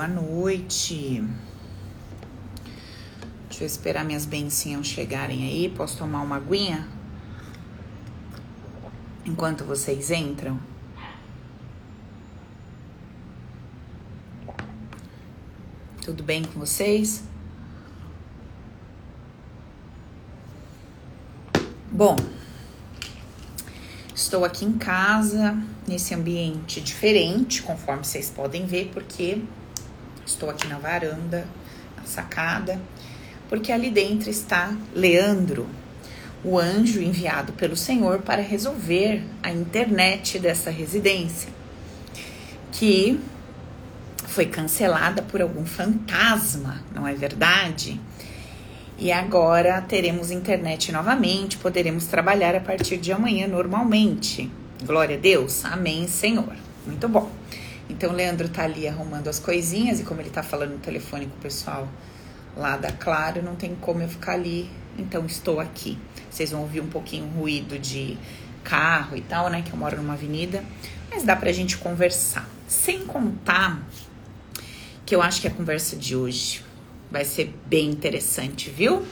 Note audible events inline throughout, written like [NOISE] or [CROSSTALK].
Boa noite. Deixa eu esperar minhas bencinhas chegarem aí. Posso tomar uma aguinha? Enquanto vocês entram. Tudo bem com vocês? Bom, estou aqui em casa, nesse ambiente diferente, conforme vocês podem ver, porque estou aqui na varanda, na sacada, porque ali dentro está Leandro, o anjo enviado pelo Senhor para resolver a internet dessa residência, que foi cancelada por algum fantasma, não é verdade? E agora teremos internet novamente, poderemos trabalhar a partir de amanhã normalmente. Glória a Deus. Amém, Senhor. Muito bom. Então, o Leandro tá ali arrumando as coisinhas e como ele tá falando no telefone com o pessoal lá da Claro, não tem como eu ficar ali. Então, estou aqui. Vocês vão ouvir um pouquinho ruído de carro e tal, né? Que eu moro numa avenida. Mas dá pra gente conversar. Sem contar que eu acho que a conversa de hoje Vai ser bem interessante, viu?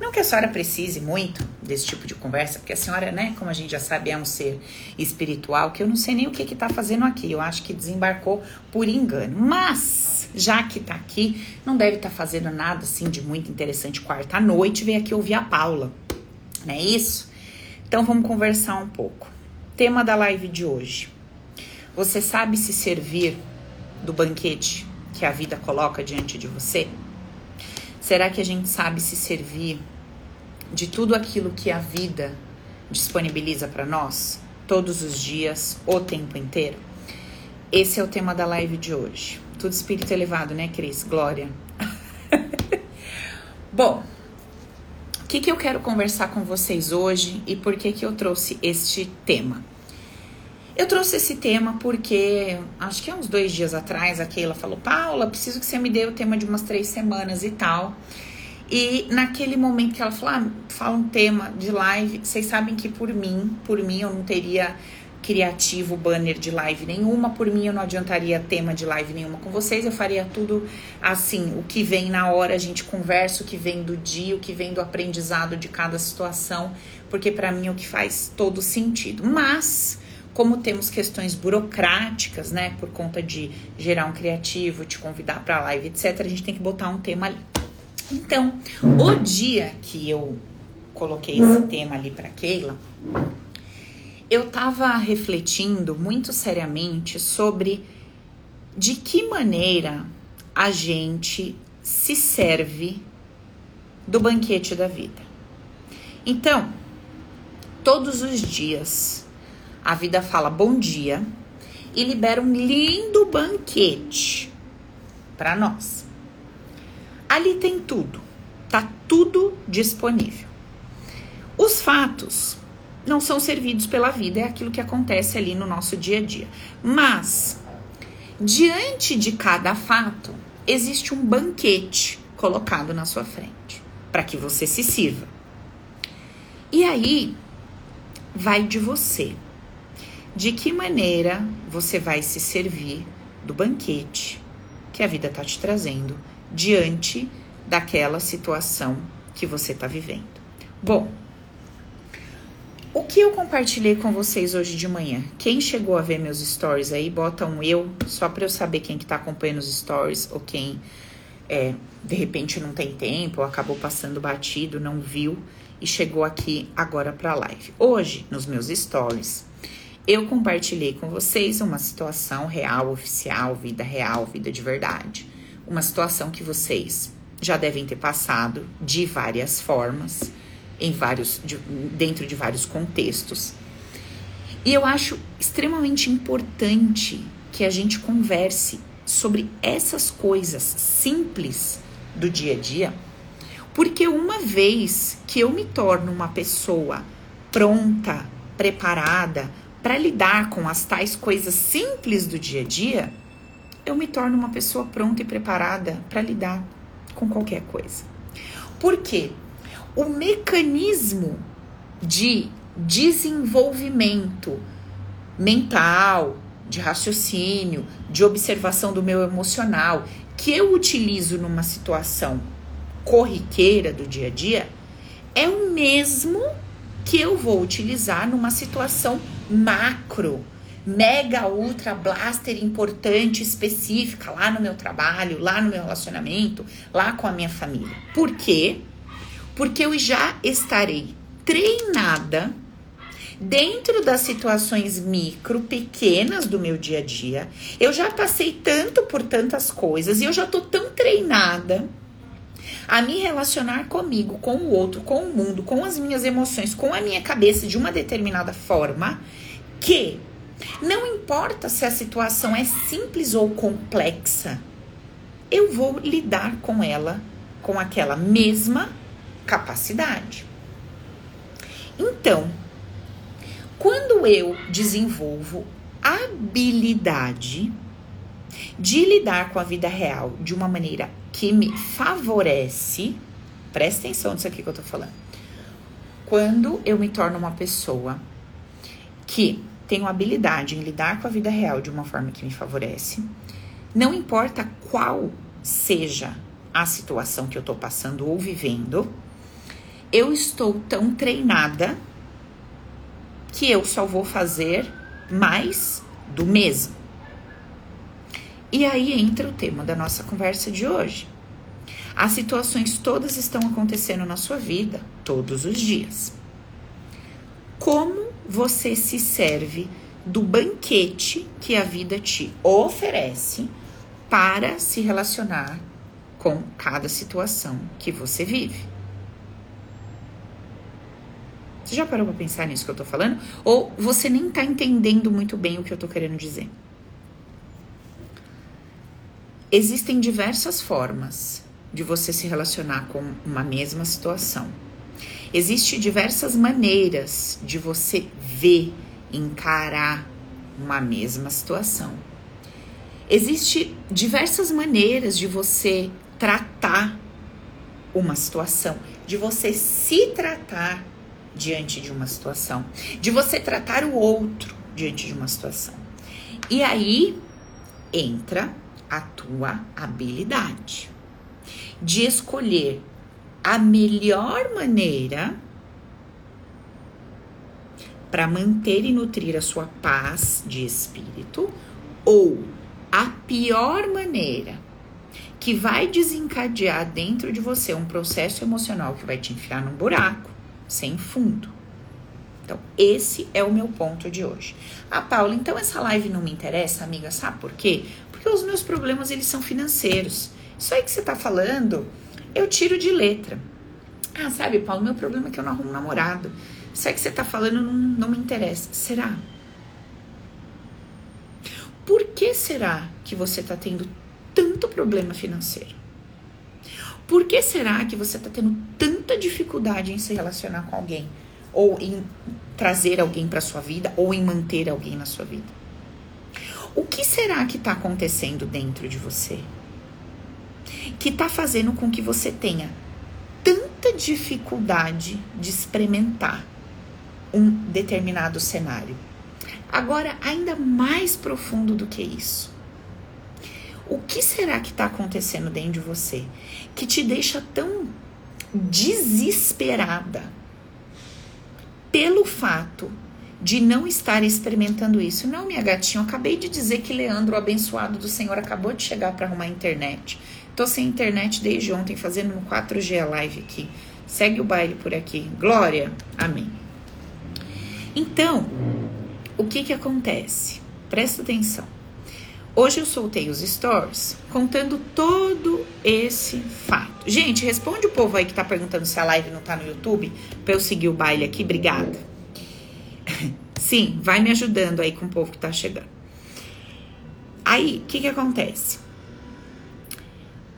Não que a senhora precise muito desse tipo de conversa, porque a senhora, né, como a gente já sabe, é um ser espiritual, que eu não sei nem o que que tá fazendo aqui. Eu acho que desembarcou por engano. Mas, já que tá aqui, não deve estar tá fazendo nada assim de muito interessante quarta à noite, veio aqui ouvir a Paula. Não é isso? Então vamos conversar um pouco. Tema da live de hoje. Você sabe se servir do banquete que a vida coloca diante de você? Será que a gente sabe se servir de tudo aquilo que a vida disponibiliza para nós todos os dias, o tempo inteiro? Esse é o tema da live de hoje. Tudo espírito elevado, né, Cris? Glória. [LAUGHS] Bom, o que, que eu quero conversar com vocês hoje e por que, que eu trouxe este tema? Eu trouxe esse tema porque acho que há uns dois dias atrás a Keila falou: Paula, preciso que você me dê o tema de umas três semanas e tal. E naquele momento que ela falou: ah, fala um tema de live, vocês sabem que por mim, por mim eu não teria criativo banner de live nenhuma, por mim eu não adiantaria tema de live nenhuma com vocês, eu faria tudo assim, o que vem na hora, a gente conversa o que vem do dia, o que vem do aprendizado de cada situação, porque para mim é o que faz todo sentido. Mas como temos questões burocráticas, né, por conta de gerar um criativo, te convidar para live, etc, a gente tem que botar um tema ali. Então, o dia que eu coloquei esse tema ali para Keila, eu tava refletindo muito seriamente sobre de que maneira a gente se serve do banquete da vida. Então, todos os dias a vida fala bom dia e libera um lindo banquete para nós. Ali tem tudo, tá tudo disponível. Os fatos não são servidos pela vida, é aquilo que acontece ali no nosso dia a dia. Mas, diante de cada fato, existe um banquete colocado na sua frente para que você se sirva. E aí, vai de você de que maneira você vai se servir do banquete que a vida está te trazendo diante daquela situação que você está vivendo. Bom, o que eu compartilhei com vocês hoje de manhã? Quem chegou a ver meus stories aí, bota um eu, só para eu saber quem que tá acompanhando os stories ou quem é, de repente não tem tempo ou acabou passando batido, não viu e chegou aqui agora para a live. Hoje, nos meus stories, eu compartilhei com vocês uma situação real, oficial, vida real, vida de verdade. Uma situação que vocês já devem ter passado de várias formas, em vários, de, dentro de vários contextos. E eu acho extremamente importante que a gente converse sobre essas coisas simples do dia a dia, porque uma vez que eu me torno uma pessoa pronta, preparada, para lidar com as tais coisas simples do dia a dia, eu me torno uma pessoa pronta e preparada para lidar com qualquer coisa. Por quê? O mecanismo de desenvolvimento mental, de raciocínio, de observação do meu emocional, que eu utilizo numa situação corriqueira do dia a dia, é o mesmo que eu vou utilizar numa situação macro, mega, ultra, blaster importante, específica, lá no meu trabalho, lá no meu relacionamento, lá com a minha família. Por quê? Porque eu já estarei treinada dentro das situações micro, pequenas do meu dia a dia. Eu já passei tanto por tantas coisas e eu já tô tão treinada a me relacionar comigo, com o outro, com o mundo, com as minhas emoções, com a minha cabeça de uma determinada forma, que não importa se a situação é simples ou complexa, eu vou lidar com ela com aquela mesma capacidade. Então, quando eu desenvolvo habilidade de lidar com a vida real de uma maneira que me favorece, presta atenção nisso aqui que eu tô falando. Quando eu me torno uma pessoa que tenho habilidade em lidar com a vida real de uma forma que me favorece, não importa qual seja a situação que eu tô passando ou vivendo, eu estou tão treinada que eu só vou fazer mais do mesmo. E aí entra o tema da nossa conversa de hoje. As situações todas estão acontecendo na sua vida todos os dias. Como você se serve do banquete que a vida te oferece para se relacionar com cada situação que você vive? Você já parou para pensar nisso que eu tô falando? Ou você nem tá entendendo muito bem o que eu tô querendo dizer? Existem diversas formas de você se relacionar com uma mesma situação. Existem diversas maneiras de você ver, encarar uma mesma situação. Existem diversas maneiras de você tratar uma situação, de você se tratar diante de uma situação, de você tratar o outro diante de uma situação. E aí entra a tua habilidade de escolher a melhor maneira para manter e nutrir a sua paz de espírito ou a pior maneira que vai desencadear dentro de você um processo emocional que vai te enfiar num buraco sem fundo. Então, esse é o meu ponto de hoje. Ah, Paula, então essa live não me interessa, amiga, sabe por quê? Porque os meus problemas eles são financeiros. Isso aí que você tá falando, eu tiro de letra. Ah, sabe, Paulo, meu problema é que eu não arrumo namorado. Isso aí que você tá falando não, não me interessa. Será? Por que será que você tá tendo tanto problema financeiro? Por que será que você tá tendo tanta dificuldade em se relacionar com alguém? Ou em trazer alguém para sua vida? Ou em manter alguém na sua vida? O que será que está acontecendo dentro de você? Que está fazendo com que você tenha tanta dificuldade de experimentar um determinado cenário. Agora, ainda mais profundo do que isso. O que será que está acontecendo dentro de você que te deixa tão desesperada pelo fato de não estar experimentando isso. Não, minha gatinha, eu acabei de dizer que Leandro, o abençoado do Senhor, acabou de chegar para arrumar a internet. Tô sem internet desde ontem, fazendo um 4G live aqui. Segue o baile por aqui. Glória. Amém. Então, o que que acontece? Presta atenção. Hoje eu soltei os stories contando todo esse fato. Gente, responde o povo aí que tá perguntando se a live não tá no YouTube para eu seguir o baile aqui. Obrigada. [LAUGHS] Sim, vai me ajudando aí com o povo que tá chegando. Aí, o que que acontece?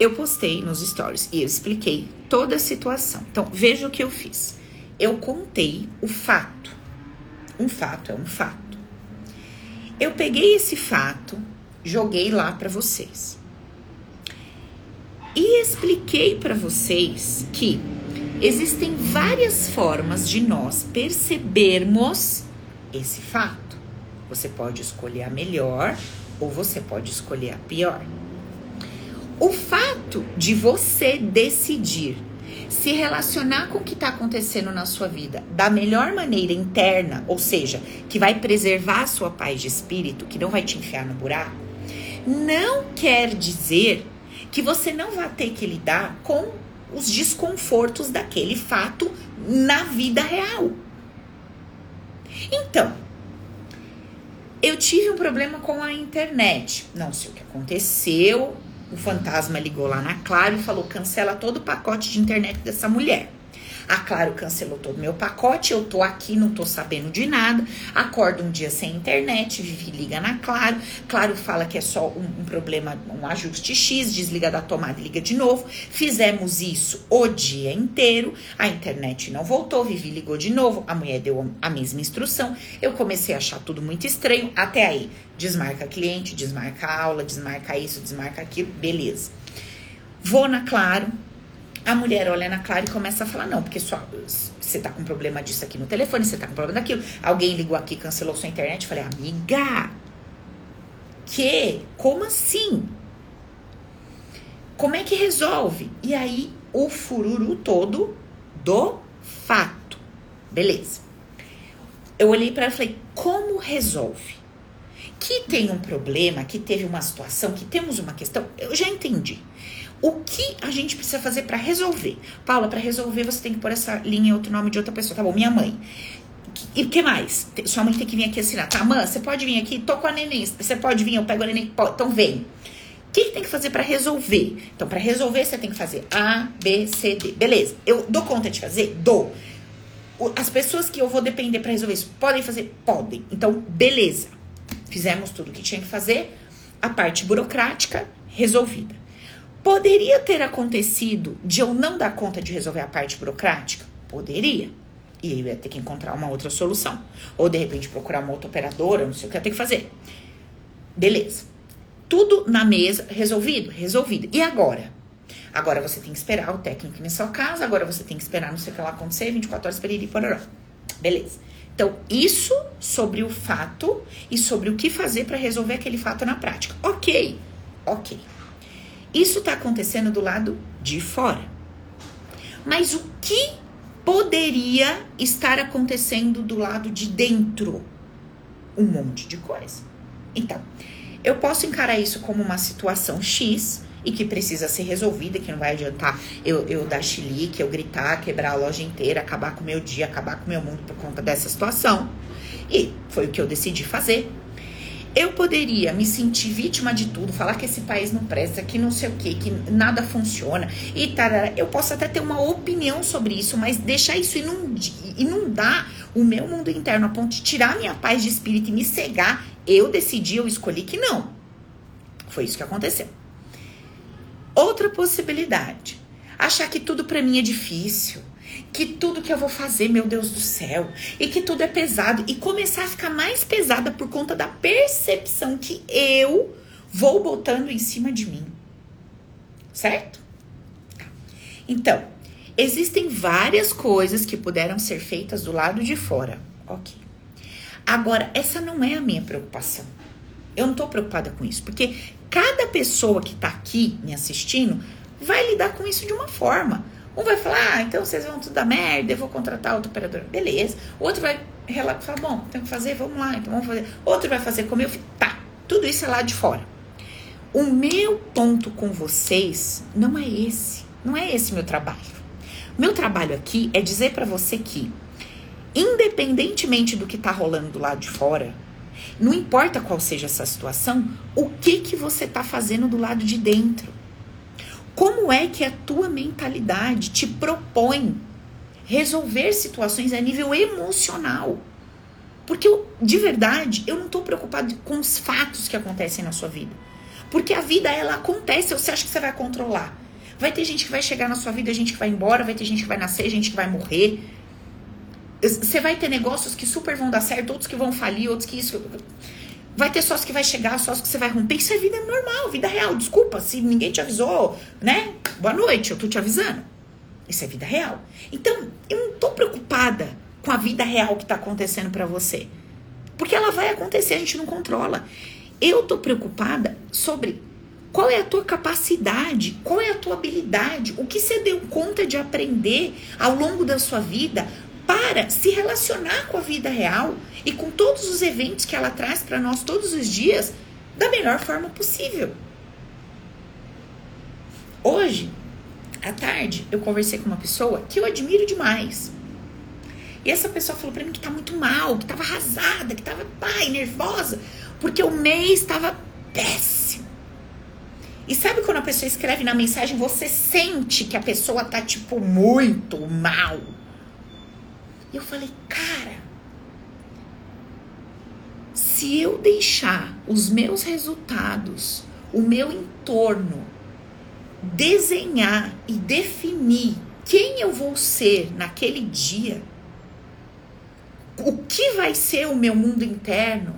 Eu postei nos stories e eu expliquei toda a situação. Então, veja o que eu fiz. Eu contei o fato. Um fato é um fato. Eu peguei esse fato, joguei lá para vocês. E expliquei para vocês que existem várias formas de nós percebermos esse fato. Você pode escolher a melhor ou você pode escolher a pior. O fato de você decidir se relacionar com o que está acontecendo na sua vida da melhor maneira interna, ou seja, que vai preservar a sua paz de espírito, que não vai te enfiar no buraco, não quer dizer que você não vai ter que lidar com os desconfortos daquele fato na vida real. Então, eu tive um problema com a internet. Não sei o que aconteceu. O fantasma ligou lá na Claro e falou: cancela todo o pacote de internet dessa mulher. A Claro cancelou todo o meu pacote, eu tô aqui, não tô sabendo de nada. Acordo um dia sem internet, Vivi liga na Claro. Claro fala que é só um, um problema, um ajuste X, desliga da tomada e liga de novo. Fizemos isso o dia inteiro. A internet não voltou, Vivi ligou de novo. A mulher deu a mesma instrução. Eu comecei a achar tudo muito estranho. Até aí, desmarca cliente, desmarca aula, desmarca isso, desmarca aquilo, beleza. Vou na Claro, a mulher olha na Clara e começa a falar: não, porque só você tá com problema disso aqui no telefone, você tá com problema daquilo. Alguém ligou aqui, cancelou sua internet. Falei: amiga, que? Como assim? Como é que resolve? E aí, o fururu todo do fato. Beleza. Eu olhei para ela e falei: como resolve? Que tem um problema, que teve uma situação, que temos uma questão, eu já entendi. O que a gente precisa fazer para resolver? Paula, para resolver você tem que pôr essa linha em outro nome de outra pessoa. Tá bom, minha mãe. E o que mais? Sua mãe tem que vir aqui assinar. Tá, mãe, você pode vir aqui? Tô com a neném. Você pode vir? Eu pego a neném. Então vem. O que, que tem que fazer para resolver? Então, para resolver, você tem que fazer A, B, C, D. Beleza. Eu dou conta de fazer? Dou. As pessoas que eu vou depender para resolver isso podem fazer? Podem. Então, beleza. Fizemos tudo o que tinha que fazer. A parte burocrática resolvida. Poderia ter acontecido de eu não dar conta de resolver a parte burocrática? Poderia. E eu ia ter que encontrar uma outra solução. Ou de repente procurar uma outra operadora, não sei o que eu ter que fazer. Beleza. Tudo na mesa, resolvido? Resolvido. E agora? Agora você tem que esperar o técnico na sua casa, agora você tem que esperar não sei o que lá acontecer, 24 horas para ir e pororó. Beleza. Então, isso sobre o fato e sobre o que fazer para resolver aquele fato na prática. Ok, ok. Isso está acontecendo do lado de fora. Mas o que poderia estar acontecendo do lado de dentro? Um monte de coisa. Então, eu posso encarar isso como uma situação X e que precisa ser resolvida, que não vai adiantar eu, eu dar chilique, eu gritar, quebrar a loja inteira, acabar com o meu dia, acabar com o meu mundo por conta dessa situação. E foi o que eu decidi fazer. Eu poderia me sentir vítima de tudo, falar que esse país não presta, que não sei o que, que nada funciona e tarara. Eu posso até ter uma opinião sobre isso, mas deixar isso inundar o meu mundo interno a ponto de tirar minha paz de espírito e me cegar, eu decidi, eu escolhi que não. Foi isso que aconteceu. Outra possibilidade, achar que tudo para mim é difícil que tudo que eu vou fazer, meu Deus do céu, e que tudo é pesado e começar a ficar mais pesada por conta da percepção que eu vou botando em cima de mim. Certo? Então, existem várias coisas que puderam ser feitas do lado de fora. OK. Agora, essa não é a minha preocupação. Eu não tô preocupada com isso, porque cada pessoa que tá aqui me assistindo vai lidar com isso de uma forma. Um vai falar, ah, então vocês vão tudo dar merda, eu vou contratar outro operador. Beleza. Outro vai falar, bom, tem que fazer, vamos lá, então vamos fazer. Outro vai fazer como eu fiz. Tá, tudo isso é lá de fora. O meu ponto com vocês não é esse. Não é esse meu trabalho. Meu trabalho aqui é dizer para você que, independentemente do que tá rolando do lado de fora, não importa qual seja essa situação, o que que você tá fazendo do lado de dentro? Como é que a tua mentalidade te propõe resolver situações a nível emocional? Porque eu, de verdade, eu não estou preocupado com os fatos que acontecem na sua vida. Porque a vida, ela acontece, você acha que você vai controlar. Vai ter gente que vai chegar na sua vida, gente que vai embora, vai ter gente que vai nascer, gente que vai morrer. Você vai ter negócios que super vão dar certo, outros que vão falir, outros que isso. Vai ter sócio que vai chegar, sócio que você vai romper. Isso é vida normal, vida real. Desculpa se ninguém te avisou, né? Boa noite, eu tô te avisando. Isso é vida real. Então, eu não tô preocupada com a vida real que tá acontecendo para você. Porque ela vai acontecer, a gente não controla. Eu tô preocupada sobre qual é a tua capacidade, qual é a tua habilidade, o que você deu conta de aprender ao longo da sua vida para se relacionar com a vida real e com todos os eventos que ela traz para nós todos os dias da melhor forma possível. Hoje, à tarde, eu conversei com uma pessoa que eu admiro demais. E essa pessoa falou para mim que tá muito mal, que tava arrasada, que tava pai, nervosa, porque o mês estava péssimo. E sabe quando a pessoa escreve na mensagem, você sente que a pessoa tá tipo muito mal. E eu falei, cara, se eu deixar os meus resultados, o meu entorno desenhar e definir quem eu vou ser naquele dia, o que vai ser o meu mundo interno,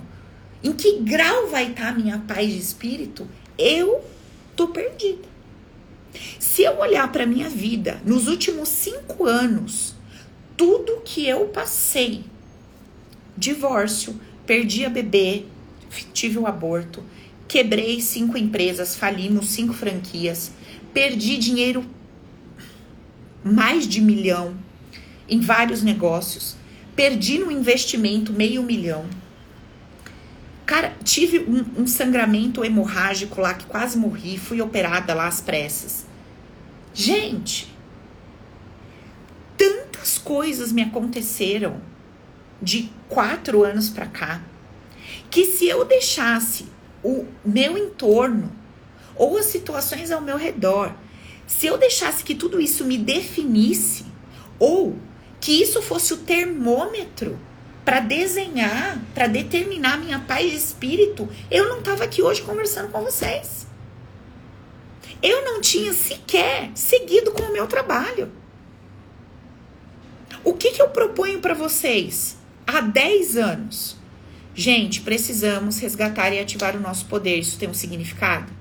em que grau vai estar a minha paz de espírito, eu tô perdida. Se eu olhar para minha vida nos últimos cinco anos, tudo que eu passei, divórcio, perdi a bebê, tive o um aborto, quebrei cinco empresas, falimos cinco franquias, perdi dinheiro mais de milhão em vários negócios, perdi no investimento meio milhão. Cara, tive um, um, sangramento hemorrágico lá que quase morri, fui operada lá às pressas. Gente, tantas coisas me aconteceram de quatro anos para cá que se eu deixasse o meu entorno ou as situações ao meu redor, se eu deixasse que tudo isso me definisse, ou que isso fosse o termômetro para desenhar, para determinar minha paz de espírito, eu não estava aqui hoje conversando com vocês. Eu não tinha sequer seguido com o meu trabalho. O que, que eu proponho para vocês há 10 anos? Gente, precisamos resgatar e ativar o nosso poder. Isso tem um significado?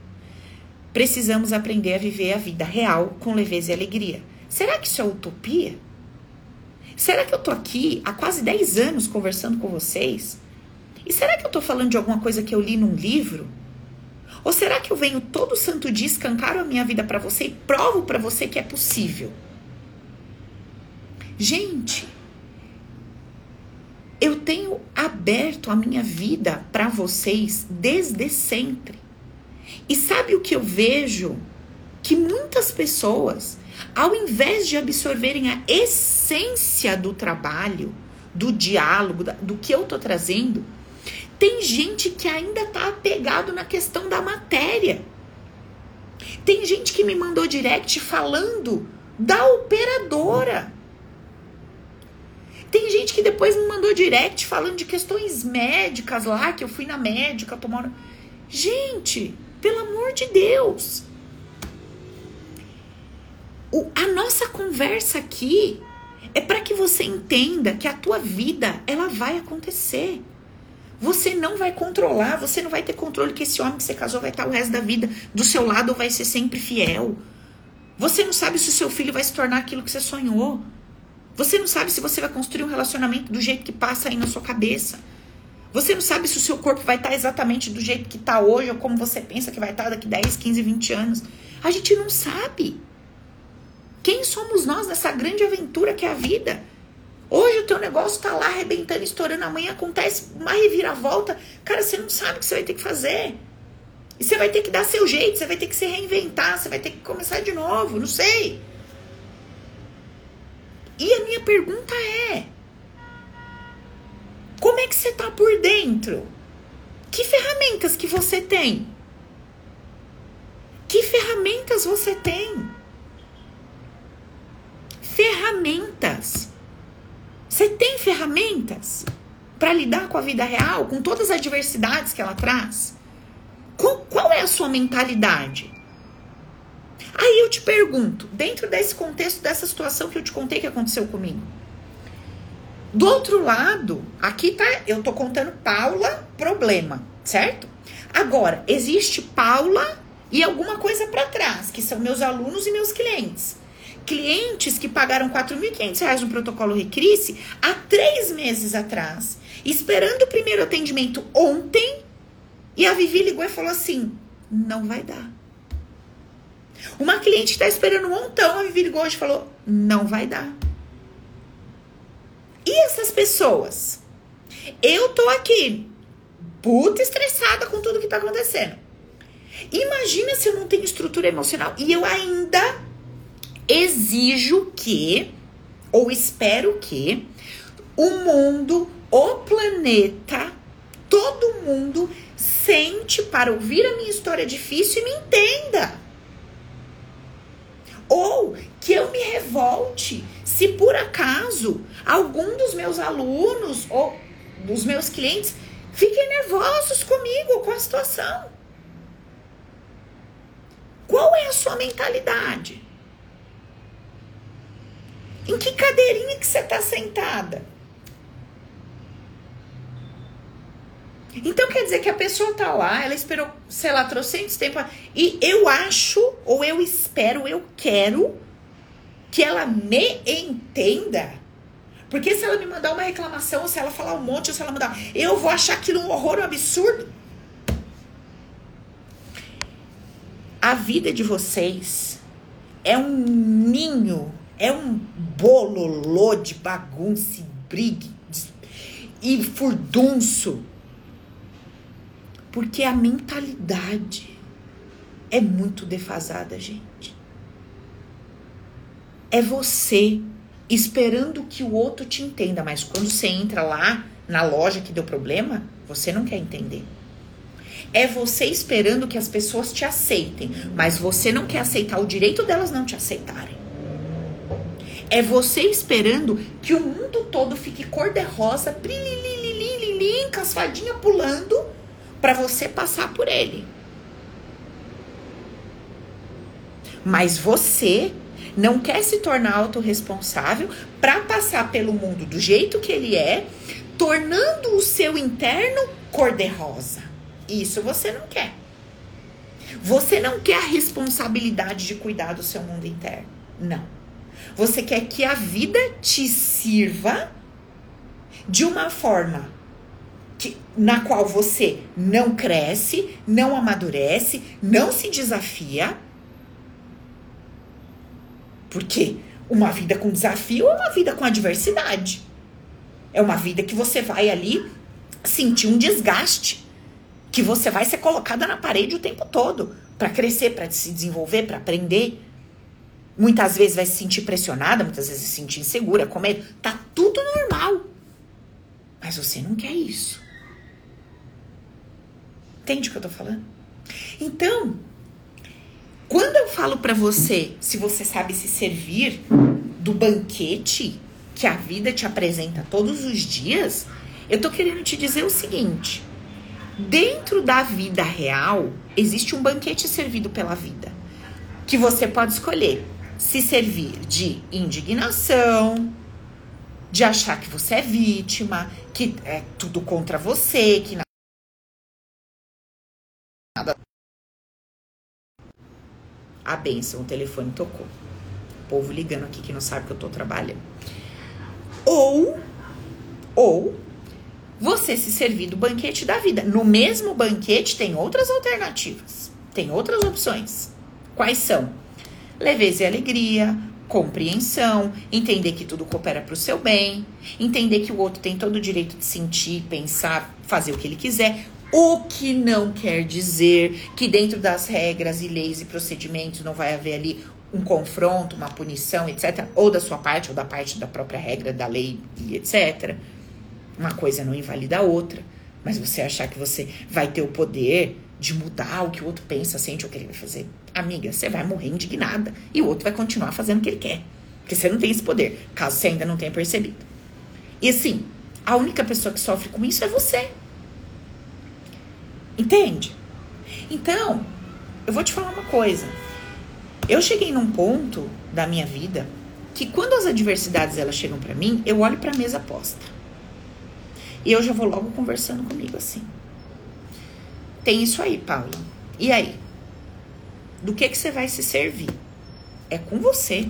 Precisamos aprender a viver a vida real com leveza e alegria. Será que isso é utopia? Será que eu tô aqui há quase 10 anos conversando com vocês? E será que eu tô falando de alguma coisa que eu li num livro? Ou será que eu venho todo santo dia escancar a minha vida para você e provo para você que é possível? Gente, eu tenho aberto a minha vida para vocês desde sempre. E sabe o que eu vejo? Que muitas pessoas, ao invés de absorverem a essência do trabalho, do diálogo, do que eu tô trazendo, tem gente que ainda tá apegado na questão da matéria. Tem gente que me mandou direct falando da operadora. Tem gente que depois me mandou direct falando de questões médicas lá, que eu fui na médica tomar. Gente, pelo amor de Deus. O, a nossa conversa aqui é para que você entenda que a tua vida ela vai acontecer. Você não vai controlar, você não vai ter controle que esse homem que você casou vai estar o resto da vida do seu lado ou vai ser sempre fiel. Você não sabe se o seu filho vai se tornar aquilo que você sonhou. Você não sabe se você vai construir um relacionamento do jeito que passa aí na sua cabeça. Você não sabe se o seu corpo vai estar exatamente do jeito que está hoje ou como você pensa que vai estar daqui 10, 15, 20 anos. A gente não sabe. Quem somos nós nessa grande aventura que é a vida? Hoje o teu negócio está lá arrebentando, estourando, amanhã acontece uma reviravolta. Cara, você não sabe o que você vai ter que fazer. E você vai ter que dar seu jeito, você vai ter que se reinventar, você vai ter que começar de novo, não sei. E a minha pergunta é: como é que você tá por dentro? Que ferramentas que você tem? Que ferramentas você tem? Ferramentas. Você tem ferramentas para lidar com a vida real, com todas as adversidades que ela traz? Qual, qual é a sua mentalidade? Aí eu te pergunto, dentro desse contexto, dessa situação que eu te contei que aconteceu comigo, do outro lado, aqui tá, eu tô contando Paula, problema, certo? Agora, existe Paula e alguma coisa para trás, que são meus alunos e meus clientes. Clientes que pagaram R$ 4.500 no protocolo Recrisse há três meses atrás esperando o primeiro atendimento ontem, e a Vivi ligou e falou assim: não vai dar. Uma cliente está esperando um montão, a ligou hoje e falou: não vai dar. E essas pessoas? Eu tô aqui, puta estressada com tudo que tá acontecendo. Imagina se eu não tenho estrutura emocional e eu ainda exijo que, ou espero que, o mundo, o planeta, todo mundo sente para ouvir a minha história difícil e me entenda. Ou que eu me revolte se por acaso algum dos meus alunos ou dos meus clientes fiquem nervosos comigo, com a situação. Qual é a sua mentalidade? Em que cadeirinha que você está sentada? Então quer dizer que a pessoa tá lá, ela esperou, sei lá, trocentos tempo. E eu acho, ou eu espero, eu quero que ela me entenda. Porque se ela me mandar uma reclamação, ou se ela falar um monte, ou se ela mandar, eu vou achar aquilo um horror, um absurdo. A vida de vocês é um ninho, é um bololô de bagunça e brigue e furdunço porque a mentalidade é muito defasada, gente. É você esperando que o outro te entenda, mas quando você entra lá na loja que deu problema, você não quer entender. É você esperando que as pessoas te aceitem, mas você não quer aceitar o direito delas não te aceitarem. É você esperando que o mundo todo fique cor-de-rosa, com pulando, para você passar por ele. Mas você não quer se tornar autorresponsável para passar pelo mundo do jeito que ele é, tornando o seu interno cor-de-rosa. Isso você não quer. Você não quer a responsabilidade de cuidar do seu mundo interno. Não. Você quer que a vida te sirva de uma forma que, na qual você não cresce, não amadurece, não se desafia. Porque uma vida com desafio é uma vida com adversidade. É uma vida que você vai ali sentir um desgaste, que você vai ser colocada na parede o tempo todo para crescer, para se desenvolver, para aprender. Muitas vezes vai se sentir pressionada, muitas vezes se sentir insegura, com medo. Tá tudo normal. Mas você não quer isso. Entende o que eu tô falando? Então, quando eu falo para você, se você sabe se servir do banquete que a vida te apresenta todos os dias, eu tô querendo te dizer o seguinte: dentro da vida real existe um banquete servido pela vida que você pode escolher se servir de indignação, de achar que você é vítima, que é tudo contra você, que A benção, o telefone tocou. O povo ligando aqui que não sabe que eu tô trabalhando. Ou, ou, você se servir do banquete da vida. No mesmo banquete tem outras alternativas, tem outras opções. Quais são? Leveza e alegria, compreensão, entender que tudo coopera para o seu bem, entender que o outro tem todo o direito de sentir, pensar, fazer o que ele quiser, o que não quer dizer que dentro das regras e leis e procedimentos não vai haver ali um confronto, uma punição, etc. Ou da sua parte, ou da parte da própria regra da lei e etc. Uma coisa não invalida a outra. Mas você achar que você vai ter o poder de mudar o que o outro pensa, sente o que ele vai fazer. Amiga, você vai morrer indignada e o outro vai continuar fazendo o que ele quer. Porque você não tem esse poder, caso você ainda não tenha percebido. E assim, a única pessoa que sofre com isso é você. Entende? Então, eu vou te falar uma coisa. Eu cheguei num ponto da minha vida que quando as adversidades elas chegam para mim, eu olho para a mesa posta. E eu já vou logo conversando comigo assim. Tem isso aí, Paula. E aí? Do que que você vai se servir? É com você.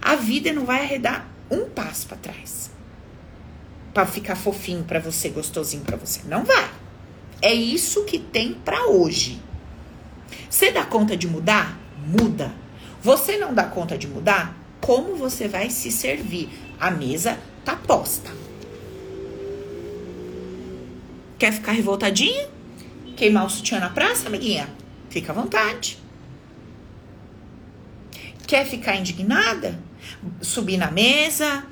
A vida não vai arredar um passo para trás. para ficar fofinho para você, gostosinho para você. Não vai. É isso que tem para hoje. Você dá conta de mudar? Muda. Você não dá conta de mudar? Como você vai se servir? A mesa tá posta. Quer ficar revoltadinha? Queimar o sutiã na praça, amiguinha? Fica à vontade. Quer ficar indignada? Subir na mesa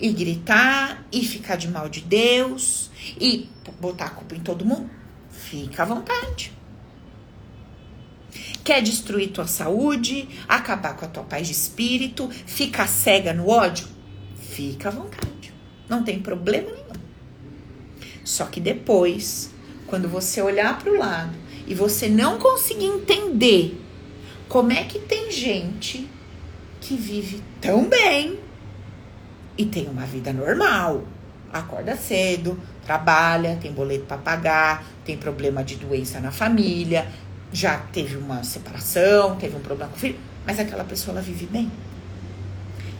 e gritar e ficar de mal de Deus e botar a culpa em todo mundo? Fica à vontade. Quer destruir tua saúde, acabar com a tua paz de espírito, ficar cega no ódio? Fica à vontade. Não tem problema nenhum. Só que depois, quando você olhar para o lado e você não conseguir entender como é que tem gente que vive tão bem e tem uma vida normal, acorda cedo, trabalha, tem boleto para pagar, tem problema de doença na família, já teve uma separação, teve um problema com o filho, mas aquela pessoa ela vive bem.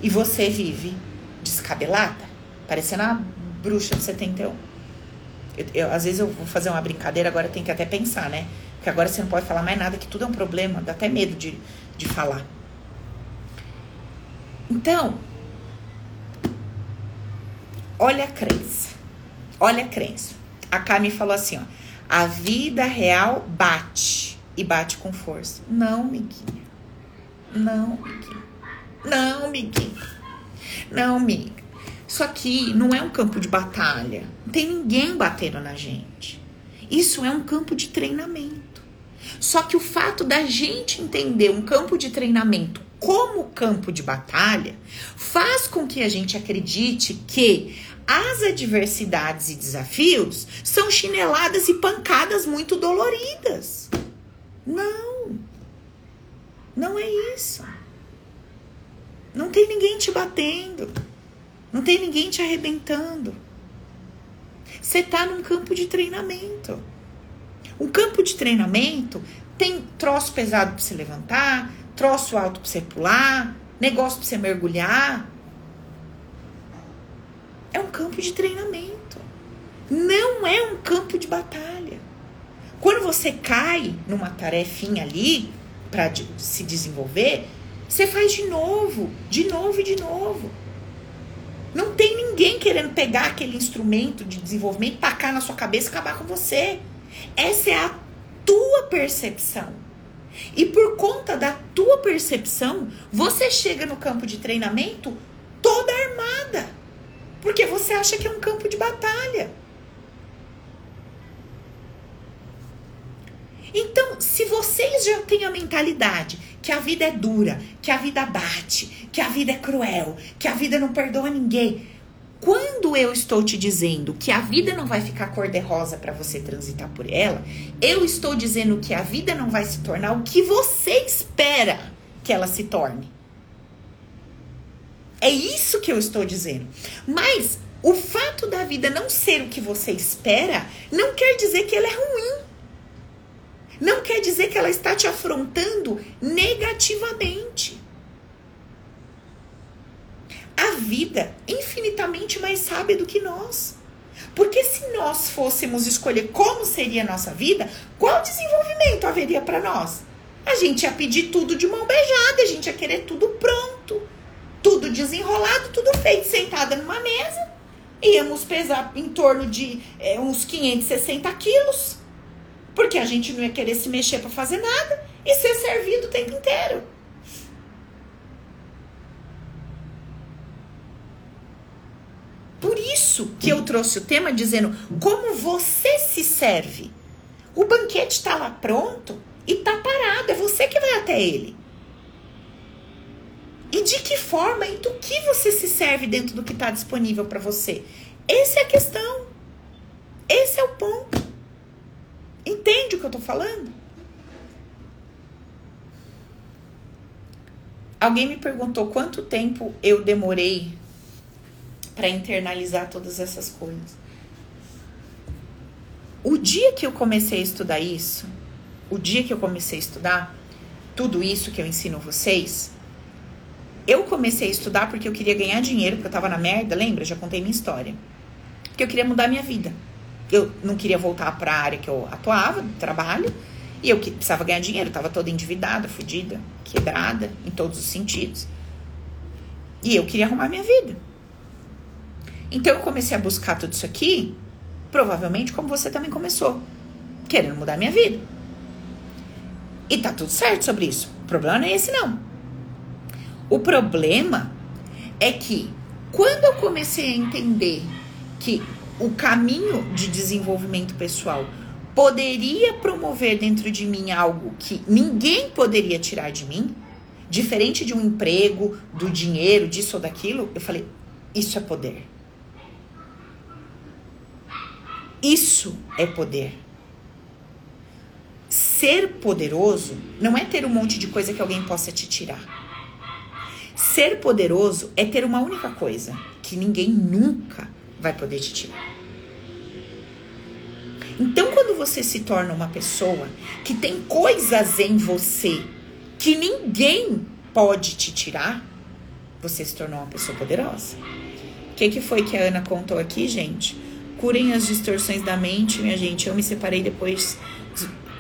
E você vive descabelada, parecendo a bruxa de 71. Eu, eu, às vezes eu vou fazer uma brincadeira, agora tem que até pensar, né? Porque agora você não pode falar mais nada, que tudo é um problema, dá até medo de, de falar. Então, olha a crença. Olha a crença. A Kami falou assim, ó. A vida real bate e bate com força. Não, miguinha. Não, miguinha. Não, miguinha. Não, miga. Isso aqui não é um campo de batalha. Não tem ninguém batendo na gente. Isso é um campo de treinamento. Só que o fato da gente entender um campo de treinamento como campo de batalha faz com que a gente acredite que as adversidades e desafios são chineladas e pancadas muito doloridas. Não. Não é isso. Não tem ninguém te batendo. Não tem ninguém te arrebentando. Você está num campo de treinamento. Um campo de treinamento tem troço pesado para você levantar, troço alto para você pular, negócio para você mergulhar. É um campo de treinamento. Não é um campo de batalha. Quando você cai numa tarefinha ali para se desenvolver, você faz de novo, de novo e de novo. Não tem ninguém querendo pegar aquele instrumento de desenvolvimento, tacar na sua cabeça e acabar com você. Essa é a tua percepção. E por conta da tua percepção, você chega no campo de treinamento toda armada. Porque você acha que é um campo de batalha. Então, se vocês já têm a mentalidade que a vida é dura, que a vida bate, que a vida é cruel, que a vida não perdoa ninguém. Quando eu estou te dizendo que a vida não vai ficar cor-de-rosa para você transitar por ela, eu estou dizendo que a vida não vai se tornar o que você espera que ela se torne. É isso que eu estou dizendo. Mas o fato da vida não ser o que você espera não quer dizer que ela é ruim não quer dizer que ela está te afrontando negativamente. A vida é infinitamente mais sábia do que nós. Porque se nós fôssemos escolher como seria a nossa vida, qual desenvolvimento haveria para nós? A gente ia pedir tudo de mão beijada, a gente ia querer tudo pronto, tudo desenrolado, tudo feito, sentada numa mesa. Íamos pesar em torno de é, uns 560 quilos. Porque a gente não ia querer se mexer para fazer nada e ser servido o tempo inteiro. Por isso que eu trouxe o tema dizendo como você se serve. O banquete está lá pronto e está parado, é você que vai até ele. E de que forma e do que você se serve dentro do que está disponível para você? Essa é a questão. Esse é o ponto. Entende o que eu tô falando? Alguém me perguntou quanto tempo eu demorei para internalizar todas essas coisas. O dia que eu comecei a estudar isso, o dia que eu comecei a estudar tudo isso que eu ensino vocês, eu comecei a estudar porque eu queria ganhar dinheiro, porque eu tava na merda, lembra? Já contei minha história. Porque eu queria mudar minha vida. Eu não queria voltar para a área que eu atuava, trabalho, e eu precisava ganhar dinheiro, estava toda endividada, fodida, quebrada, em todos os sentidos. E eu queria arrumar minha vida. Então eu comecei a buscar tudo isso aqui, provavelmente como você também começou, querendo mudar minha vida. E tá tudo certo sobre isso. O problema não é esse, não. O problema é que quando eu comecei a entender que o caminho de desenvolvimento pessoal poderia promover dentro de mim algo que ninguém poderia tirar de mim, diferente de um emprego, do dinheiro, disso ou daquilo, eu falei: isso é poder. Isso é poder. Ser poderoso não é ter um monte de coisa que alguém possa te tirar. Ser poderoso é ter uma única coisa que ninguém nunca vai poder te tirar. Então, quando você se torna uma pessoa que tem coisas em você que ninguém pode te tirar, você se tornou uma pessoa poderosa. O que, que foi que a Ana contou aqui, gente? Curem as distorções da mente, minha gente. Eu me separei depois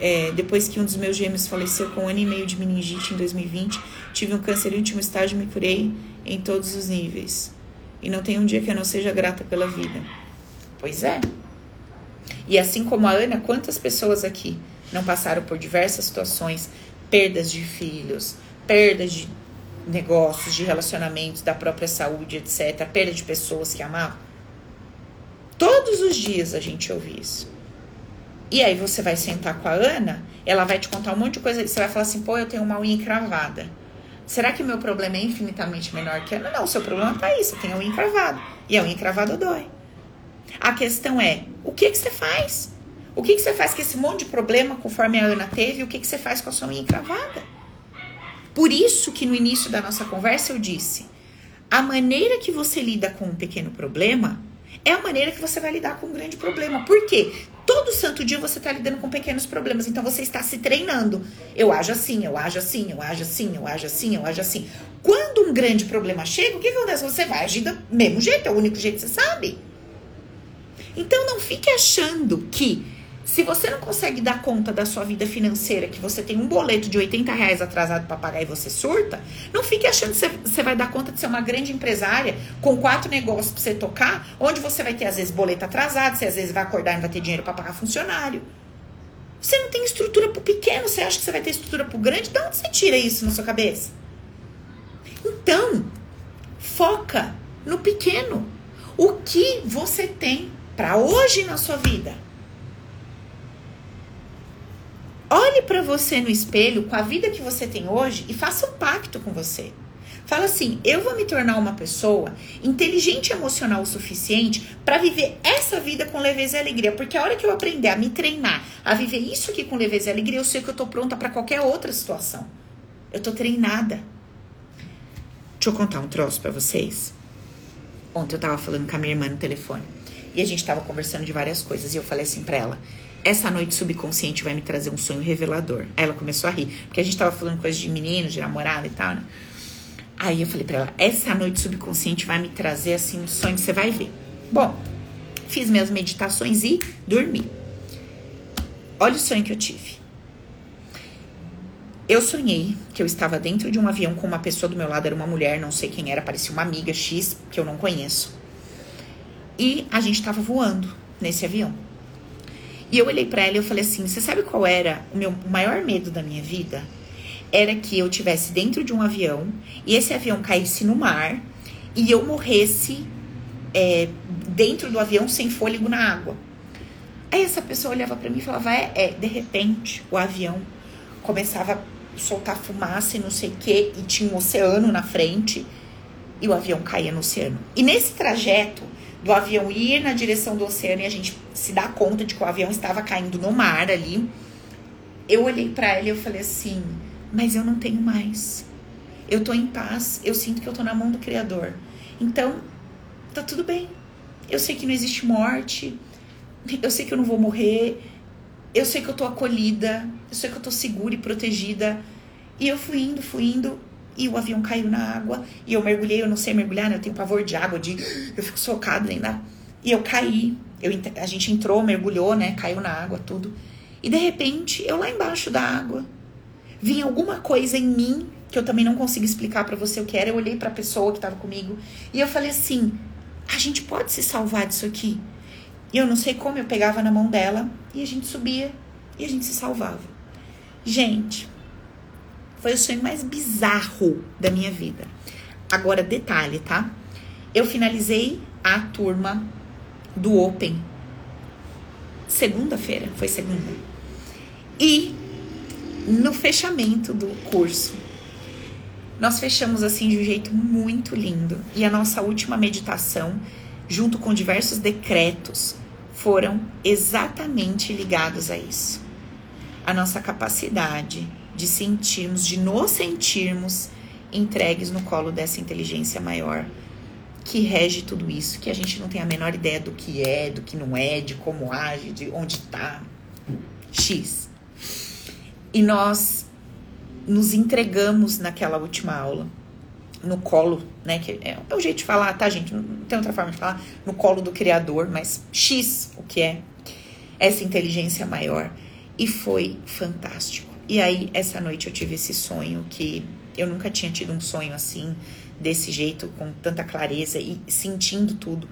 é, depois que um dos meus gêmeos faleceu com um ano e meio de meningite em 2020, tive um câncer em último estágio e me curei em todos os níveis. E não tem um dia que eu não seja grata pela vida. Pois é. E assim como a Ana, quantas pessoas aqui não passaram por diversas situações, perdas de filhos, perdas de negócios, de relacionamentos, da própria saúde, etc., perda de pessoas que amavam? Todos os dias a gente ouve isso. E aí você vai sentar com a Ana, ela vai te contar um monte de coisa. Você vai falar assim, pô, eu tenho uma unha encravada. Será que o meu problema é infinitamente menor que a Ana? Não, o seu problema tá aí, você tem a unha. E a unha encravada dói. A questão é, o que que você faz? O que que você faz com esse monte de problema conforme a Ana teve? O que que você faz com a sua unha encravada? Por isso que no início da nossa conversa eu disse, a maneira que você lida com um pequeno problema é a maneira que você vai lidar com um grande problema. Por quê? Todo santo dia você está lidando com pequenos problemas, então você está se treinando. Eu ajo assim, eu ajo assim, eu ajo assim, eu ajo assim, eu ajo assim. Quando um grande problema chega, o que acontece? Você vai agir do mesmo jeito, é o único jeito que você sabe. Então não fique achando que se você não consegue dar conta da sua vida financeira, que você tem um boleto de 80 reais atrasado para pagar e você surta, não fique achando que você vai dar conta de ser uma grande empresária com quatro negócios para você tocar, onde você vai ter às vezes boleto atrasado, você às vezes vai acordar e não vai ter dinheiro para pagar funcionário. Você não tem estrutura para o pequeno, você acha que você vai ter estrutura para o grande? De onde você tira isso na sua cabeça? Então, foca no pequeno. O que você tem para hoje na sua vida? Olhe para você no espelho com a vida que você tem hoje e faça um pacto com você. Fala assim: eu vou me tornar uma pessoa inteligente e emocional o suficiente para viver essa vida com leveza e alegria. Porque a hora que eu aprender a me treinar, a viver isso aqui com leveza e alegria, eu sei que eu tô pronta para qualquer outra situação. Eu tô treinada. Deixa eu contar um troço para vocês. Ontem eu tava falando com a minha irmã no telefone e a gente tava conversando de várias coisas e eu falei assim para ela: essa noite subconsciente vai me trazer um sonho revelador. Aí ela começou a rir, porque a gente tava falando coisas de menino, de namorada e tal, né? Aí eu falei pra ela, essa noite subconsciente vai me trazer, assim, um sonho que você vai ver. Bom, fiz minhas meditações e dormi. Olha o sonho que eu tive. Eu sonhei que eu estava dentro de um avião com uma pessoa do meu lado, era uma mulher, não sei quem era, parecia uma amiga X, que eu não conheço. E a gente estava voando nesse avião. E eu olhei para ela e eu falei assim: você sabe qual era o meu maior medo da minha vida? Era que eu tivesse dentro de um avião e esse avião caísse no mar e eu morresse é, dentro do avião sem fôlego na água. Aí essa pessoa olhava para mim e falava: é, é, de repente o avião começava a soltar fumaça e não sei o que, e tinha um oceano na frente e o avião caía no oceano. E nesse trajeto do avião ir na direção do oceano e a gente se dá conta de que o avião estava caindo no mar ali. Eu olhei para ela e eu falei assim: "Mas eu não tenho mais. Eu tô em paz, eu sinto que eu tô na mão do criador. Então, tá tudo bem. Eu sei que não existe morte. Eu sei que eu não vou morrer. Eu sei que eu tô acolhida, eu sei que eu tô segura e protegida. E eu fui indo, fui indo e o avião caiu na água e eu mergulhei, eu não sei mergulhar, né? Eu tenho pavor de água, de [GASPS] eu fico socada ainda. E eu caí. Eu, a gente entrou, mergulhou, né? Caiu na água, tudo. E de repente, eu lá embaixo da água, vinha alguma coisa em mim que eu também não consigo explicar para você o que era. Eu olhei para a pessoa que estava comigo e eu falei assim: a gente pode se salvar disso aqui. E eu não sei como, eu pegava na mão dela e a gente subia e a gente se salvava. Gente, foi o sonho mais bizarro da minha vida. Agora, detalhe, tá? Eu finalizei a turma do Open segunda-feira, foi segunda. E no fechamento do curso, nós fechamos assim de um jeito muito lindo. E a nossa última meditação, junto com diversos decretos, foram exatamente ligados a isso. A nossa capacidade de sentirmos, de nos sentirmos entregues no colo dessa inteligência maior que rege tudo isso, que a gente não tem a menor ideia do que é, do que não é, de como age, de onde está. X. E nós nos entregamos naquela última aula, no colo, né? Que é, é o jeito de falar, tá, gente? Não tem outra forma de falar, no colo do Criador, mas X, o que é essa inteligência maior. E foi fantástico. E aí, essa noite eu tive esse sonho que eu nunca tinha tido um sonho assim, desse jeito, com tanta clareza e sentindo tudo.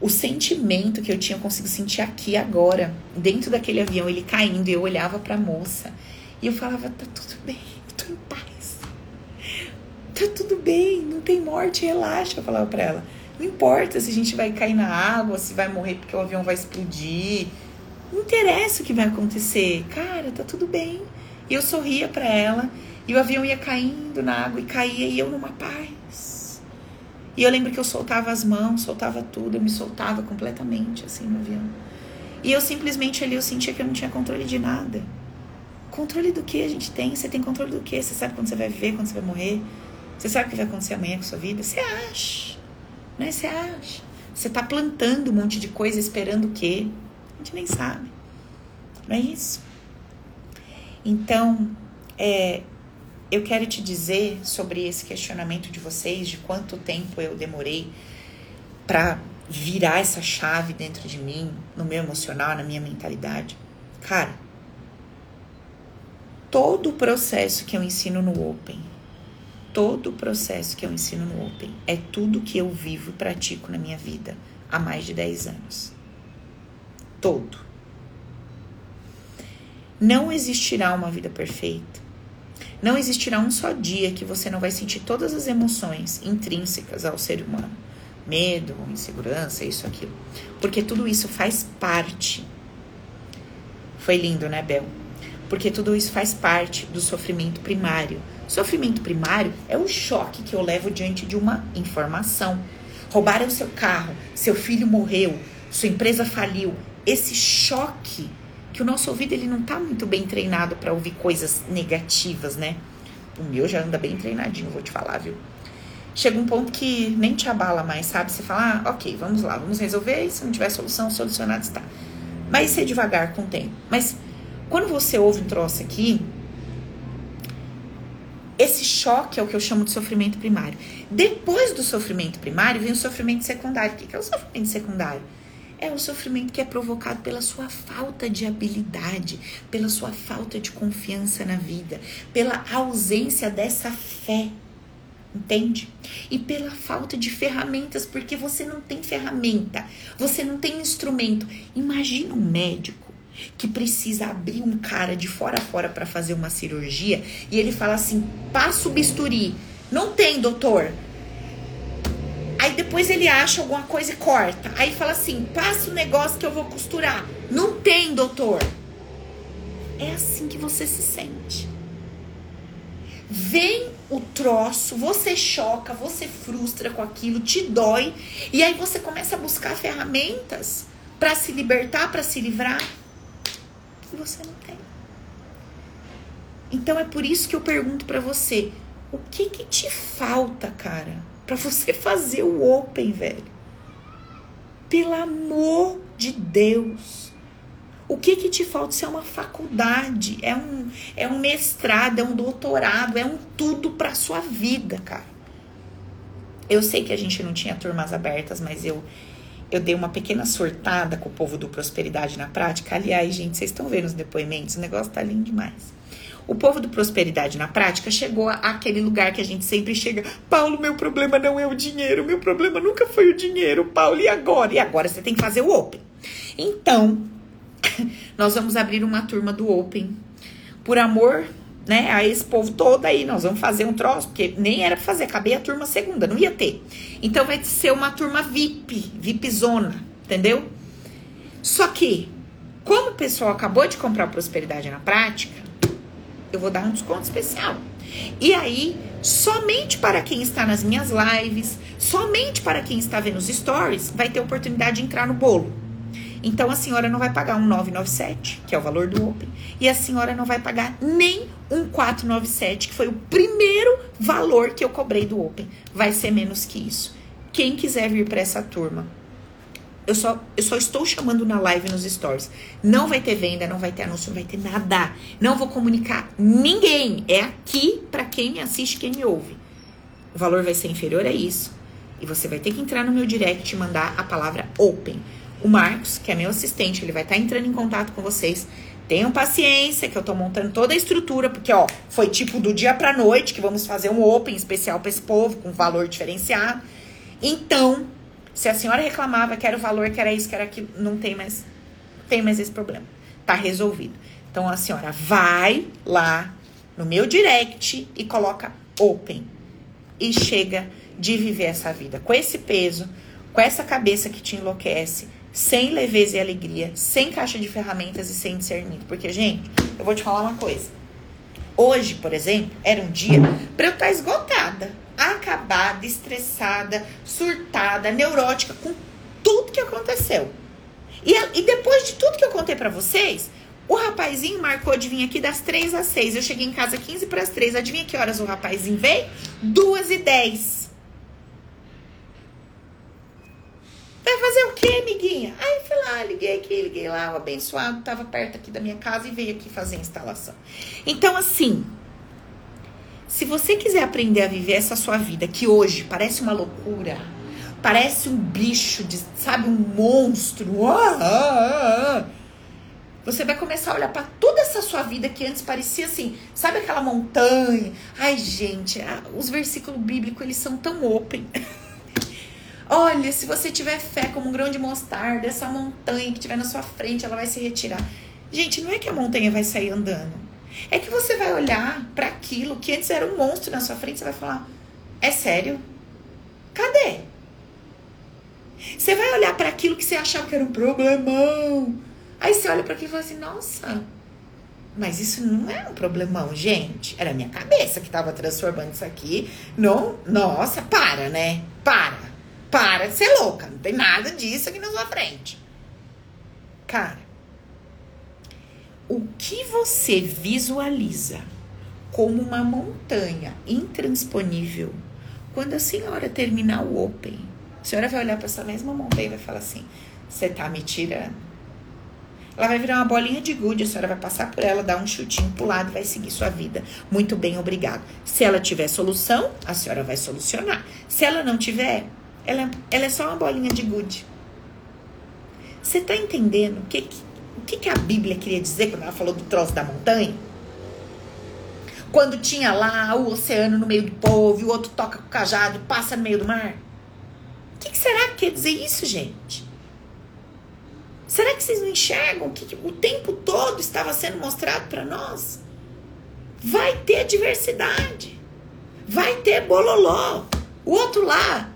O sentimento que eu tinha, eu consigo sentir aqui agora, dentro daquele avião, ele caindo, e eu olhava pra moça e eu falava: tá tudo bem, tô em paz. Tá tudo bem, não tem morte, relaxa. Eu falava pra ela: não importa se a gente vai cair na água, se vai morrer porque o avião vai explodir. Não interessa o que vai acontecer. Cara, tá tudo bem. E eu sorria para ela e o avião ia caindo na água e caía e eu numa paz. E eu lembro que eu soltava as mãos, soltava tudo, eu me soltava completamente assim no avião. E eu simplesmente ali eu sentia que eu não tinha controle de nada. Controle do que a gente tem? Você tem controle do que? Você sabe quando você vai viver, quando você vai morrer? Você sabe o que vai acontecer amanhã com a sua vida? Você acha, né? Você acha. Você tá plantando um monte de coisa esperando o quê? A gente nem sabe. Não é isso? Então, é, eu quero te dizer sobre esse questionamento de vocês, de quanto tempo eu demorei para virar essa chave dentro de mim, no meu emocional, na minha mentalidade. Cara, todo o processo que eu ensino no Open, todo o processo que eu ensino no Open é tudo que eu vivo e pratico na minha vida há mais de 10 anos. Todo. Não existirá uma vida perfeita não existirá um só dia que você não vai sentir todas as emoções intrínsecas ao ser humano. Medo, insegurança, isso, aquilo. Porque tudo isso faz parte. Foi lindo, né, Bel? Porque tudo isso faz parte do sofrimento primário. Sofrimento primário é o choque que eu levo diante de uma informação. Roubaram seu carro, seu filho morreu, sua empresa faliu. Esse choque que o nosso ouvido ele não tá muito bem treinado para ouvir coisas negativas, né? O meu já anda bem treinadinho, vou te falar, viu? Chega um ponto que nem te abala mais, sabe? Você fala, ah, ok, vamos lá, vamos resolver, e se não tiver solução, solucionado está. Mas ser devagar com o tempo. Mas quando você ouve um troço aqui, esse choque é o que eu chamo de sofrimento primário. Depois do sofrimento primário vem o sofrimento secundário. O que é o sofrimento secundário? É o sofrimento que é provocado pela sua falta de habilidade, pela sua falta de confiança na vida, pela ausência dessa fé. Entende? E pela falta de ferramentas, porque você não tem ferramenta, você não tem instrumento. Imagina um médico que precisa abrir um cara de fora a fora para fazer uma cirurgia e ele fala assim: passa o bisturi. Não tem, doutor. Depois ele acha alguma coisa e corta. Aí fala assim: passa o negócio que eu vou costurar. Não tem, doutor. É assim que você se sente. Vem o troço, você choca, você frustra com aquilo, te dói, e aí você começa a buscar ferramentas para se libertar, para se livrar. E você não tem. Então é por isso que eu pergunto para você: o que que te falta, cara? Para você fazer o open, velho. Pelo amor de Deus. O que que te falta? Isso é uma faculdade, é um, é um mestrado, é um doutorado, é um tudo para sua vida, cara. Eu sei que a gente não tinha turmas abertas, mas eu eu dei uma pequena surtada com o povo do Prosperidade na Prática. Aliás, gente, vocês estão vendo os depoimentos, o negócio tá lindo demais. O povo do Prosperidade na Prática chegou àquele lugar que a gente sempre chega. Paulo, meu problema não é o dinheiro, meu problema nunca foi o dinheiro, Paulo, e agora? E agora você tem que fazer o Open. Então, [LAUGHS] nós vamos abrir uma turma do Open. Por amor né, a esse povo todo aí, nós vamos fazer um troço, porque nem era pra fazer, acabei a turma segunda, não ia ter. Então vai ser uma turma VIP, VIP zona, entendeu? Só que, como o pessoal acabou de comprar Prosperidade na prática, eu vou dar um desconto especial. E aí, somente para quem está nas minhas lives, somente para quem está vendo os stories, vai ter oportunidade de entrar no bolo. Então a senhora não vai pagar um 997, que é o valor do Open, e a senhora não vai pagar nem um 497, que foi o primeiro valor que eu cobrei do Open. Vai ser menos que isso. Quem quiser vir para essa turma, eu só, eu só estou chamando na live nos stories. Não vai ter venda, não vai ter anúncio, não vai ter nada. Não vou comunicar ninguém. É aqui para quem me assiste, quem me ouve. O valor vai ser inferior a isso. E você vai ter que entrar no meu direct e mandar a palavra open. O Marcos, que é meu assistente, ele vai estar tá entrando em contato com vocês. Tenham paciência, que eu tô montando toda a estrutura, porque, ó, foi tipo do dia pra noite que vamos fazer um open especial para esse povo, com valor diferenciado. Então, se a senhora reclamava que era o valor, que era isso, que era aquilo, não tem mais, tem mais esse problema. Tá resolvido. Então, a senhora vai lá no meu direct e coloca open. E chega de viver essa vida com esse peso, com essa cabeça que te enlouquece, sem leveza e alegria, sem caixa de ferramentas e sem discernimento. Porque, gente, eu vou te falar uma coisa. Hoje, por exemplo, era um dia para eu estar tá esgotada, acabada, estressada, surtada, neurótica com tudo que aconteceu. E, e depois de tudo que eu contei para vocês, o rapazinho marcou de vir aqui das 3 às 6. Eu cheguei em casa 15 para as 3. Adivinha que horas o rapazinho veio? 2 e 10. Vai fazer o quê, amiguinha? Aí fui lá, liguei aqui, liguei lá, o abençoado tava perto aqui da minha casa e veio aqui fazer a instalação. Então, assim, se você quiser aprender a viver essa sua vida, que hoje parece uma loucura, parece um bicho, de, sabe, um monstro, ah, ah, ah, você vai começar a olhar para toda essa sua vida que antes parecia assim, sabe aquela montanha? Ai, gente, os versículos bíblicos eles são tão open. [LAUGHS] Olha, se você tiver fé como um grão de mostarda, essa montanha que tiver na sua frente, ela vai se retirar. Gente, não é que a montanha vai sair andando. É que você vai olhar para aquilo que antes era um monstro na sua frente, você vai falar: "É sério? Cadê?" Você vai olhar para aquilo que você achava que era um problemão. Aí você olha para aquilo e fala assim: "Nossa, mas isso não é um problemão, gente. Era a minha cabeça que estava transformando isso aqui. Não, nossa, para, né? Para. Para de ser louca. Não tem nada disso aqui na sua frente. Cara, o que você visualiza como uma montanha intransponível, quando a senhora terminar o Open, a senhora vai olhar para essa mesma montanha e vai falar assim: você tá me tirando. Ela vai virar uma bolinha de gude, a senhora vai passar por ela, dar um chutinho pro lado e vai seguir sua vida. Muito bem, obrigado. Se ela tiver solução, a senhora vai solucionar. Se ela não tiver, ela, ela é só uma bolinha de gude. Você tá entendendo o que, o que, que a Bíblia queria dizer quando ela falou do troço da montanha? Quando tinha lá o oceano no meio do povo e o outro toca com o cajado, passa no meio do mar? O que, que será que quer dizer isso, gente? Será que vocês não enxergam que, que o tempo todo estava sendo mostrado para nós? Vai ter diversidade. Vai ter bololó. O outro lá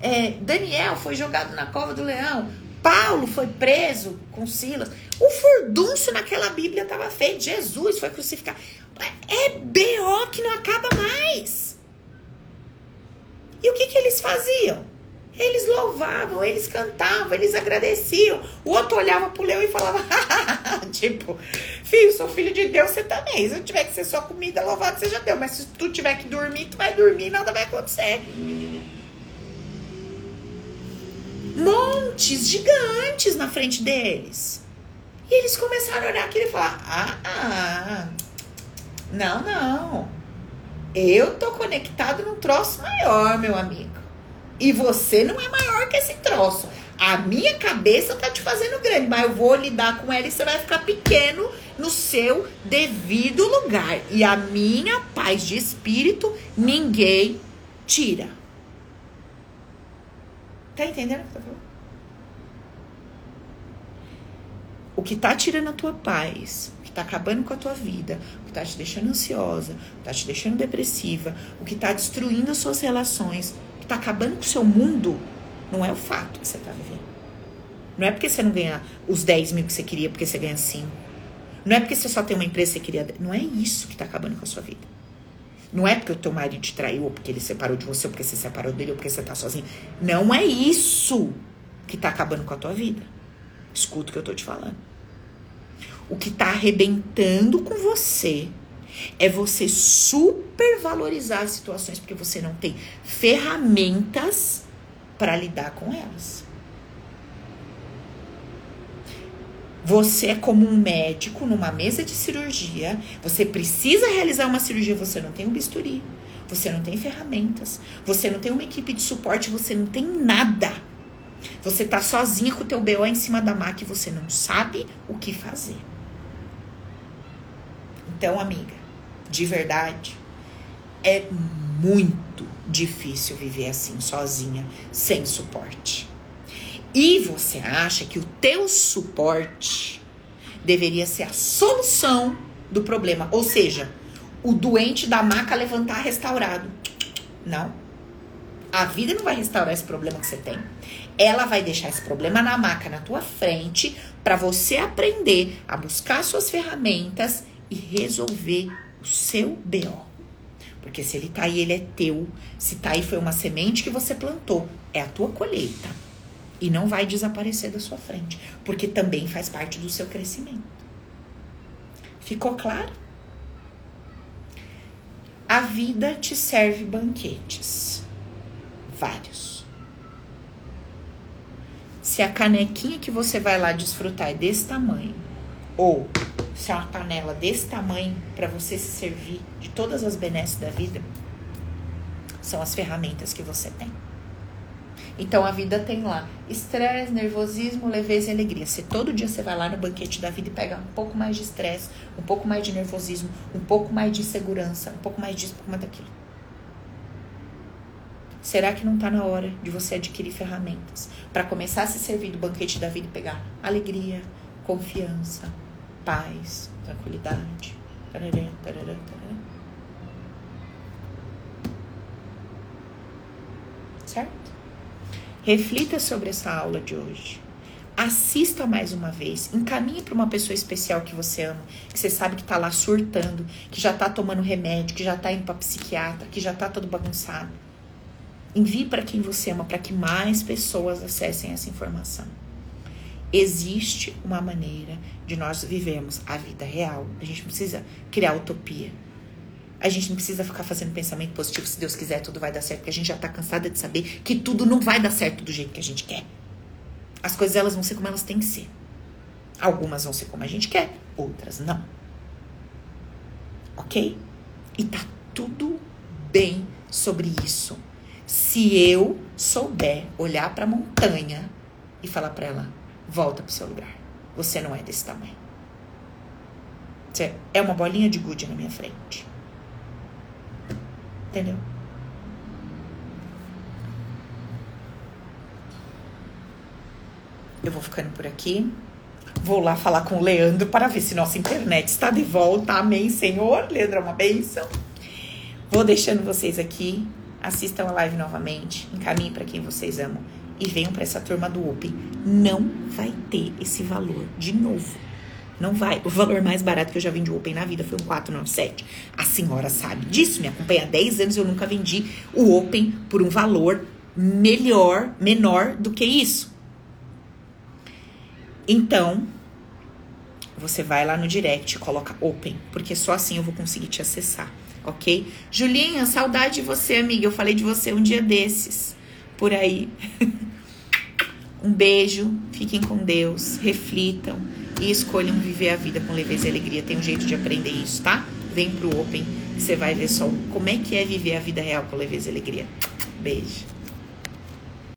é, Daniel foi jogado na cova do leão. Paulo foi preso com Silas. O furdúncio naquela Bíblia estava feito. Jesus foi crucificado. É B.O. que não acaba mais. E o que, que eles faziam? Eles louvavam, eles cantavam, eles agradeciam. O outro olhava pro leão e falava: [LAUGHS] tipo, filho, sou filho de Deus, você também. Se eu tiver que ser só comida, louvado seja Deus. Mas se tu tiver que dormir, tu vai dormir, nada vai acontecer montes gigantes na frente deles. E eles começaram a olhar aquilo e falar: ah, ah, não, não. Eu tô conectado num troço maior, meu amigo. E você não é maior que esse troço. A minha cabeça tá te fazendo grande, mas eu vou lidar com ela e você vai ficar pequeno no seu devido lugar. E a minha paz de espírito ninguém tira. Tá entendendo o que eu tô falando? O que tá tirando a tua paz, o que tá acabando com a tua vida, o que tá te deixando ansiosa, o que tá te deixando depressiva, o que tá destruindo as suas relações, o que tá acabando com o seu mundo, não é o fato que você tá vivendo. Não é porque você não ganha os 10 mil que você queria, porque você ganha 5. Não é porque você só tem uma empresa que você queria. Não é isso que tá acabando com a sua vida. Não é porque o teu marido te traiu, ou porque ele separou de você, ou porque você separou dele, ou porque você tá sozinho. Não é isso que tá acabando com a tua vida. Escuta o que eu tô te falando. O que tá arrebentando com você é você supervalorizar as situações porque você não tem ferramentas para lidar com elas. Você é como um médico numa mesa de cirurgia, você precisa realizar uma cirurgia, você não tem um bisturi, você não tem ferramentas, você não tem uma equipe de suporte, você não tem nada. Você tá sozinha com o teu BO em cima da maca e você não sabe o que fazer. Então, amiga, de verdade, é muito difícil viver assim sozinha, sem suporte. E você acha que o teu suporte deveria ser a solução do problema, ou seja, o doente da maca levantar restaurado. Não. A vida não vai restaurar esse problema que você tem. Ela vai deixar esse problema na maca na tua frente para você aprender a buscar suas ferramentas e resolver o seu BO. Porque se ele tá aí, ele é teu. Se tá aí, foi uma semente que você plantou. É a tua colheita e não vai desaparecer da sua frente, porque também faz parte do seu crescimento. Ficou claro? A vida te serve banquetes. Vários. Se a canequinha que você vai lá desfrutar é desse tamanho, ou se é uma panela desse tamanho para você se servir de todas as benesses da vida, são as ferramentas que você tem. Então a vida tem lá estresse, nervosismo, leveza e alegria. Se todo dia você vai lá no banquete da vida e pega um pouco mais de estresse, um pouco mais de nervosismo, um pouco mais de insegurança, um pouco mais disso, um pouco mais daquilo. Será que não está na hora de você adquirir ferramentas para começar a se servir do banquete da vida e pegar alegria, confiança, paz, tranquilidade? Tarará. Certo? Reflita sobre essa aula de hoje. Assista mais uma vez. Encaminhe para uma pessoa especial que você ama, que você sabe que está lá surtando, que já está tomando remédio, que já está indo para psiquiatra, que já está todo bagunçado. Envie para quem você ama, para que mais pessoas acessem essa informação. Existe uma maneira de nós vivermos a vida real. A gente precisa criar utopia. A gente não precisa ficar fazendo pensamento positivo, se Deus quiser, tudo vai dar certo, porque a gente já tá cansada de saber que tudo não vai dar certo do jeito que a gente quer. As coisas elas vão ser como elas têm que ser. Algumas vão ser como a gente quer, outras não. Ok? E tá tudo bem sobre isso. Se eu souber olhar para a montanha e falar para ela: volta pro seu lugar. Você não é desse tamanho. Você é uma bolinha de gude na minha frente. Entendeu? Eu vou ficando por aqui. Vou lá falar com o Leandro para ver se nossa internet está de volta. Amém, Senhor. Leandro é uma bênção. Vou deixando vocês aqui. Assistam a live novamente. Encaminhem para quem vocês amam. E venham para essa turma do Open. Não vai ter esse valor de novo. Não vai. O valor mais barato que eu já vendi o Open na vida foi um 497. A senhora sabe disso, me acompanha há 10 anos, eu nunca vendi o Open por um valor melhor, menor do que isso. Então, você vai lá no direct coloca Open, porque só assim eu vou conseguir te acessar, ok? Julinha, saudade de você, amiga. Eu falei de você um dia desses, por aí. [LAUGHS] um beijo, fiquem com Deus, reflitam e escolham viver a vida com leveza e alegria. Tem um jeito de aprender isso, tá? Vem pro Open, você vai ver só como é que é viver a vida real com leveza e alegria. Beijo.